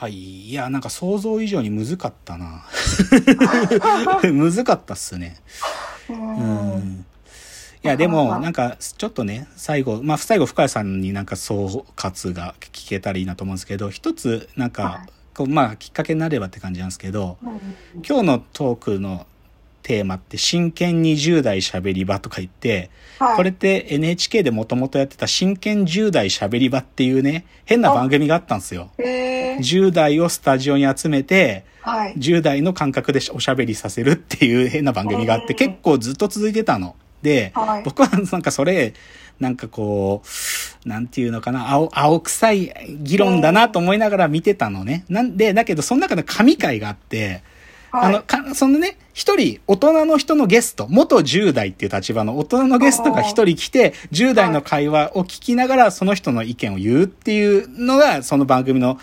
はい。いや、なんか想像以上に難かったな。難かったっすね。うん。いや、でも、なんか、ちょっとね、最後、まあ、最後、深谷さんになんか総括が聞けたらいいなと思うんですけど、一つ、なんか、こうまあ、きっかけになればって感じなんですけど、今日のトークのテーマって、真剣20代喋り場とか言って、はいこれって NHK でもともとやってた真剣10代喋り場っていうね、変な番組があったんですよ。へー10代をスタジオに集めて、はい。10代の感覚でおしゃべりさせるっていう変な番組があって、結構ずっと続いてたの。で、はい僕はなんかそれ、なんかこう、なんていうのかな、青、青臭い議論だなと思いながら見てたのね。なんで、だけどその中で神回があって、あの、か、そのね、一人、大人の人のゲスト、元10代っていう立場の大人のゲストが一人来て、10代の会話を聞きながら、その人の意見を言うっていうのが、その番組の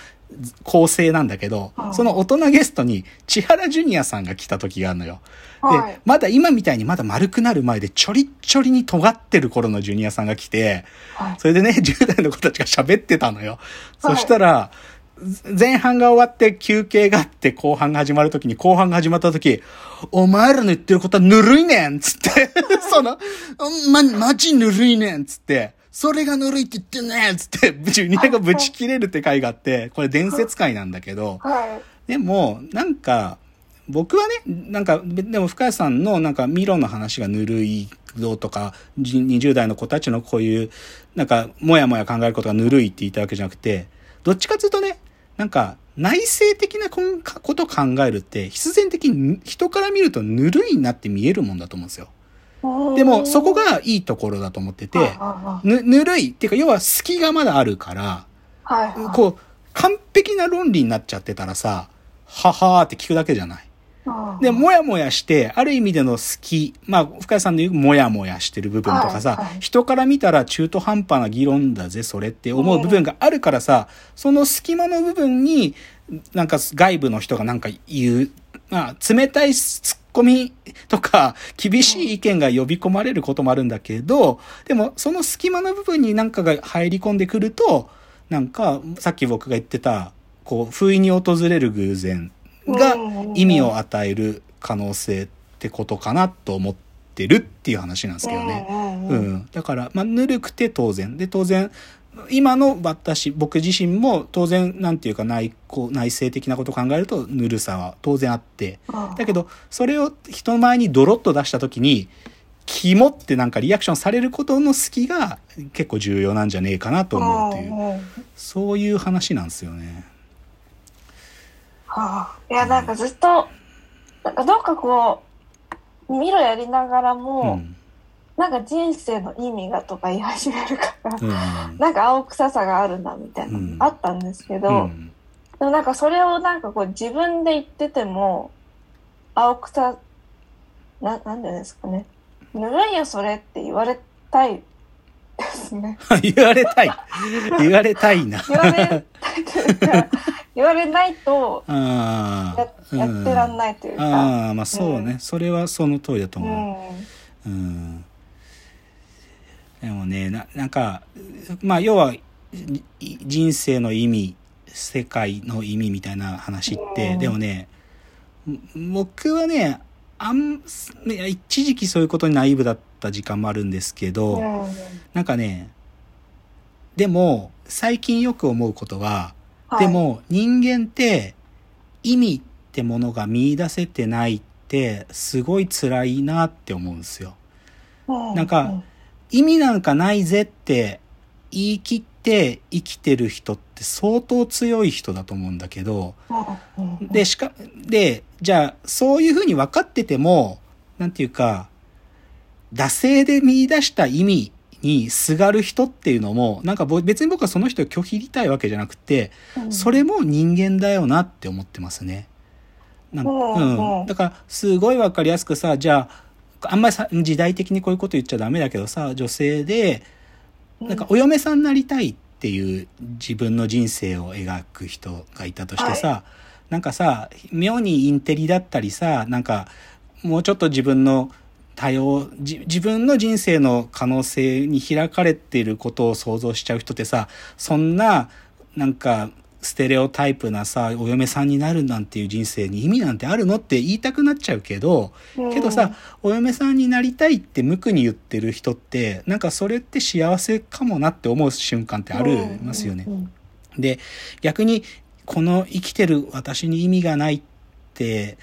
構成なんだけどう、んその大人ゲストに、千原ジュニアさんが来た時があるのよ。はいで、まだ今みたいにまだ丸くなる前で、ちょりっちょりに尖ってる頃のジュニアさんが来て、はいそれでね、10代の子たちが喋ってたのよ。はいそしたら、前半が終わって休憩があって後半が始まるときに後半が始まったとき、お前らの言ってることはぬるいねんつって、その、ま、マジぬるいねんつって、それがぬるいって言ってんねんつって、ジュニアがブチ切れるって回があって、これ伝説回なんだけど、はい。でも、なんか、僕はね、なんか、でも深谷さんのなんかミロの話がぬるいぞとか、じ20代の子たちのこういう、なんか、もやもや考えることがぬるいって言ったわけじゃなくて、どっちかというとね、なんか、内省的なことを考えるって、必然的に人から見るとぬるいなって見えるもんだと思うんですよ。でも、そこがいいところだと思ってて、はぬ、ぬるいっていうか、要は隙がまだあるから、いはい。こう、完璧な論理になっちゃってたらさ、ははーって聞くだけじゃない。うんで、もやもやして、ある意味での好き、まあ、深谷さんの言うもやもやしてる部分とかさ、はいはい。人から見たら中途半端な議論だぜ、それって思う部分があるからさ、その隙間の部分に、なんか外部の人がなんか言う、まあ、冷たいツッコミとか、厳しい意見が呼び込まれることもあるんだけど、でも、その隙間の部分になんかが入り込んでくると、なんか、さっき僕が言ってた、こう、不意に訪れる偶然が意味を与える可能性ってことかなと思ってるっていう話なんですけどね。うんう。ん。だから、まあ、ぬるくて当然。で、当然、今の私、僕自身も当然、なんていうか内向、内省的なことを考えると、ぬるさは当然あって。だけど、それを人前にドロッと出したときに、キモってなんかリアクションされることの隙が結構重要なんじゃねえかなと思うっていう、うんそういう話なんですよね。はあ、いや、なんかずっと、なんかどっかこう、見ろやりながらうも、ん。なんか人生の意味がとか言い始めるから、うん。なんか青臭さがあるなみたいなうんのあったんですけど、うんでもなんかそれをなんかこう自分で言ってても、青臭、な、なんでですかね。ぬるいよそれって言われたいですね。言われたい。言われたいな。言われたいというか、言われないとあやあ。やってらんい。ないというか。ああ、まあそうね、うんそれはその通りだとう思う。ん。うん。でもね、な、なんか、まあ要は、い人生の意味、世界の意味みたいな話って、うんでもね、僕はね、あん、一時期そういうことにナイーブだった時間もあるんですけど、うんなんかね、でも、最近よく思うことは、はい。でも人間って意味ってものが見出せてないってすごい辛いなって思うんですよ。うなんか意味なんかないぜって言い切って生きてる人って相当強い人だと思うんだけど、で、しか、で、じゃあそういうふうに分かってても、なんていうか、惰性で見出した意味にすがる人っていうのも、なんかぼ別に僕はその人を拒否りたいわけじゃなくて、うん。それも人間だよなって思ってますね。なんかうん。だから、すごいわかりやすくさ、じゃあ、あんまりさ時代的にこういうこと言っちゃダメだけどさ、女性で、なんかお嫁さんになりたいっていう自分の人生を描く人がいたとしてさ、なんかさ、妙にインテリだったりさ、なんか、もうちょっと自分の多様、じ自分の人生の可能性に開かれていることを想像しちゃう人ってさ、そんな、なんか、ステレオタイプなさ、お嫁さんになるなんていう人生に意味なんてあるのって言いたくなっちゃうけど、けどさ、お嫁さんになりたいって無垢に言ってる人って、なんかそれって幸せかもなって思う瞬間ってありますよね。う。ん。で、逆に、この生きてる私に意味がないって、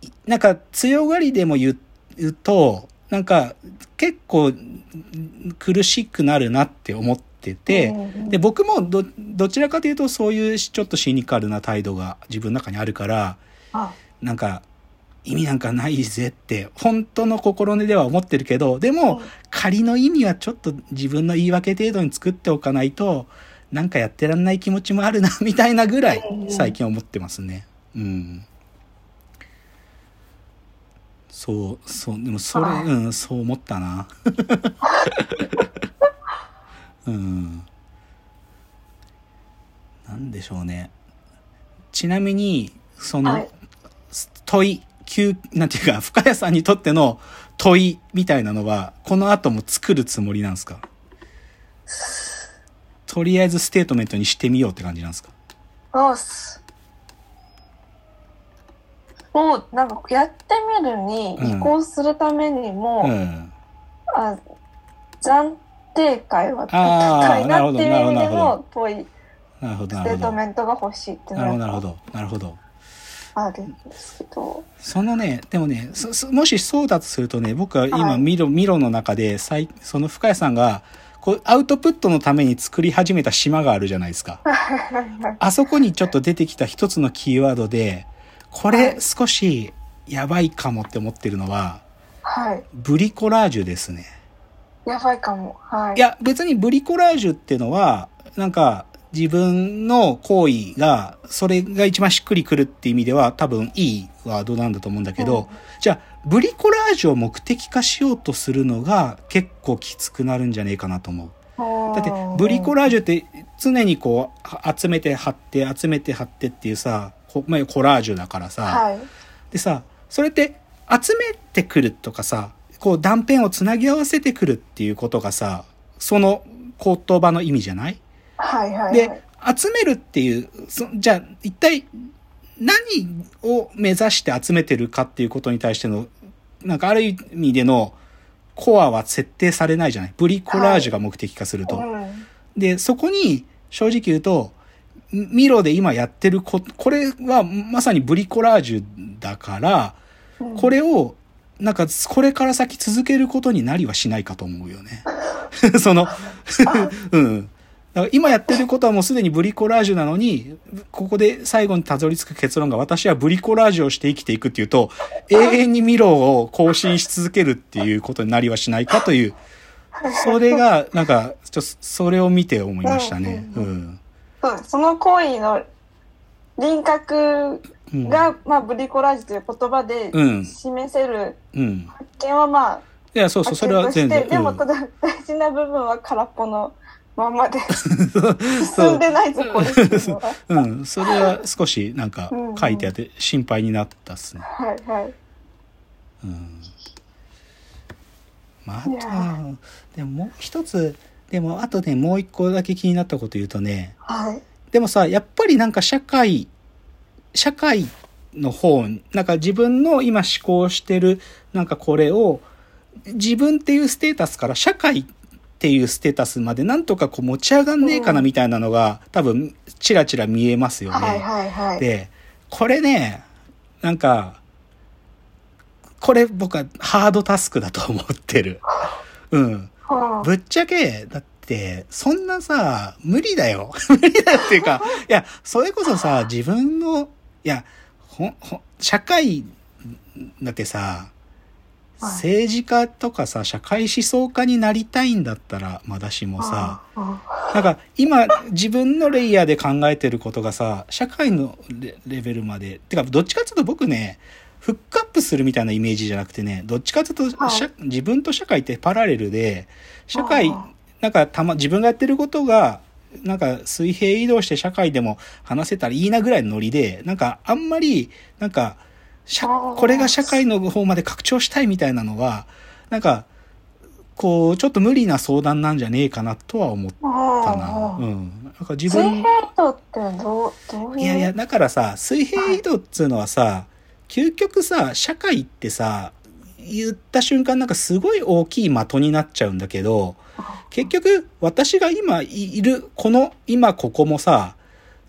いなんか強がりでも言うと、なんか結構ん苦しくなるなって思ってて、うんで、僕もど、どちらかというとそういうちょっとシニカルな態度が自分の中にあるから、あなんか、意味なんかないぜって、本当の心根では思ってるけど、でも、仮の意味はちょっと自分の言い訳程度に作っておかないと、なんかやってらんない気持ちもあるな、みたいなぐらいうん、最近思ってますね。うん。そう、そう、でもそれ、あうん、そう思ったな。うん。なんでしょうね。ちなみに、その、はい問い、急、なんていうか、深谷さんにとっての問いみたいなのは、この後も作るつもりなんですか？とりあえずステートメントにしてみようって感じなんですか？そうもう、なんか、やってみるに移行するためにも、うん。あ暫定会は高いなっていう意味でなるほどなるほの問い、ステート。メントが欲しいってなるほど、なるほど。なるほど。あるんですけど。そのね、でもね、もしそうだとするとね、僕は今、はいミロ、ミロの中で、最その深谷さんが、こう、アウトプットのために作り始めた島があるじゃないですか。あそこにちょっと出てきた一つのキーワードで、これはい少しやばいかもって思ってるのは、はい。ブリコラージュですね。やばいかも。はい。いや、別にブリコラージュっていうのは、なんか、自分の行為が、それが一番しっくりくるって意味では、多分いいワードなんだと思うんだけど、うんじゃあ、ブリコラージュを目的化しようとするのが結構きつくなるんじゃねえかなと思う。だって、ブリコラージュって常にこう、は集めて貼って、集めて貼ってっていうさ、こまあ、コラージュだからさ、はい。でさ、それって集めてくるとかさ、こう断片をつなぎ合わせてくるっていうことがさ、その言葉の意味じゃない？はいはいはい。で、集めるっていう、そじゃあ一体何を目指して集めてるかっていうことに対しての、なんかある意味でのコアは設定されないじゃない？ブリコラージュが目的化すると。うん。で、そこに正直言うと、ミロで今やってるこ、これはまさにブリコラージュだから、うんこれを、なんか、これから先続けることになりはしないかと思うよね。その、うん。だから今やってることはもうすでにブリコラージュなのに、ここで最後にたどり着く結論が私はブリコラージュをして生きていくっていうと、永遠にミロを更新し続けるっていうことになりはしないかという、それが、なんか、ちょっと、それを見て思いましたね。ううんん。そうですその行為の輪郭うん。が、まあ、ブリコラージュという言葉でうん示せるうん。発見はまあ、いや、そうそう、それは全然。うんでもただ大事な部分は空っぽのまんまで進んでないぞこれうん、それは少しなんかうんうん書いてあって心配になったっすね。はいはいうん。まあ、あとは、でももう一つ、でもあとね、もう一個だけ気になったこと言うとね、はいでもさ、やっぱりなんか社会、社会の方、なんか自分の今思考してる、なんかこれを、自分っていうステータスから社会っていうステータスまでなんとかこう持ち上がんねえかなうんみたいなのが、多分、ちらちら見えますよね。はいはいはいで、これね、なんか、これ僕はハードタスクだと思ってる。うん。はあ。ぶっちゃけ、だって、そんなさ、無理だよ。無理だよっていうか、いや、それこそさ、自分の、いや、ほ、ほ、社会、だってさ、はい。政治家とかさ、社会思想家になりたいんだったら、まだしもさ、あなんか今自分のレイヤーで考えてることがさ、社会のレレベルまで、てかどっちかっていうと僕ね、フックアップするみたいなイメージじゃなくてね、どっちかっていうと、はい社自分と社会ってパラレルで、社会あ、なんかたま、自分がやってることが、なんか水平移動して社会でも話せたらいいなぐらいのノリで、なんかあんまり、なんか、これが社会の方まで拡張したいみたいなのは、なんか、こう、ちょっと無理な相談なんじゃねえかなとは思ったな。あうん。なんか自水分平移動ってどう、どういう？いやいや、だからさ、水平移動っつうのはさ、究極さ、社会ってさ、言った瞬間なんかすごい大きい的になっちゃうんだけど、結局私が今いる、この今ここもさ、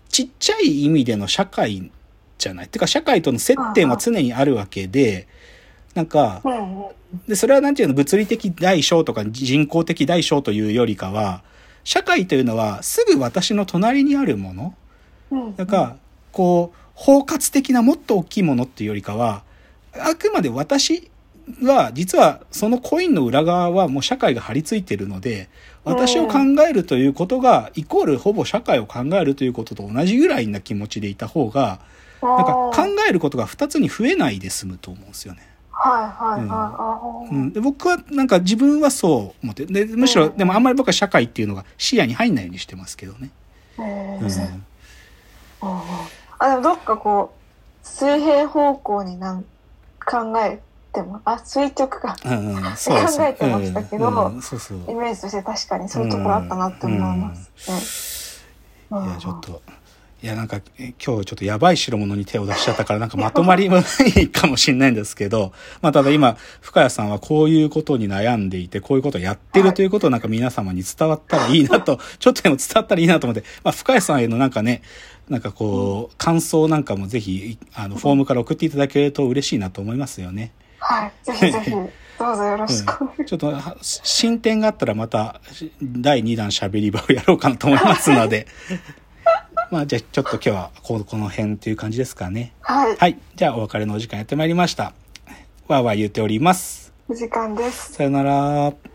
ちっちゃい意味での社会じゃない？てか社会との接点は常にあるわけで、なんか。で、それはなんていうの、物理的大小とか人工的大小というよりかは、社会というのはすぐ私の隣にあるものうん。なんか、こう、包括的なもっと大きいものっていうよりかは、あくまで私は、実はそのコインの裏側はもう社会が張り付いてるので、私を考えるということが、イコールほぼ社会を考えるということと同じぐらいな気持ちでいた方が、なんか考えることが二つに増えないで済むと思うんですよね。はいはいはい。うん、で僕はなんか自分はそう思ってでむしろ、うんでもあんまり僕は社会っていうのが視野に入んないようにしてますけどね。うんうん。うんあ、でもどっかこう、水平方向になん考えても、あ、垂直か。うんうん、そうそう考えてましたけどうんうんそうそう。イメージとして確かにそういうところあったなって思います。ね。いやちょっといやなんかえ今日ちょっとやばい代物に手を出しちゃったからなんかまとまりもないかもしれないんですけどまあただ今深谷さんはこういうことに悩んでいてこういうことをやってるということをなんか皆様に伝わったらいいなとちょっとでも伝わったらいいなと思ってまあ深谷さんへのなんかねなんかこう感想なんかもぜひあのフォームから送っていただけると嬉しいなと思いますよね。はい。ぜひぜひ、どうぞよろしく。ちょっとは進展があったらまたし第2弾喋り場をやろうかなと思いますので。まあじゃあちょっと今日はここの辺っていう感じですかね。はい。はい。じゃあお別れのお時間やってまいりました。わーわー言っております。お時間です。さよなら。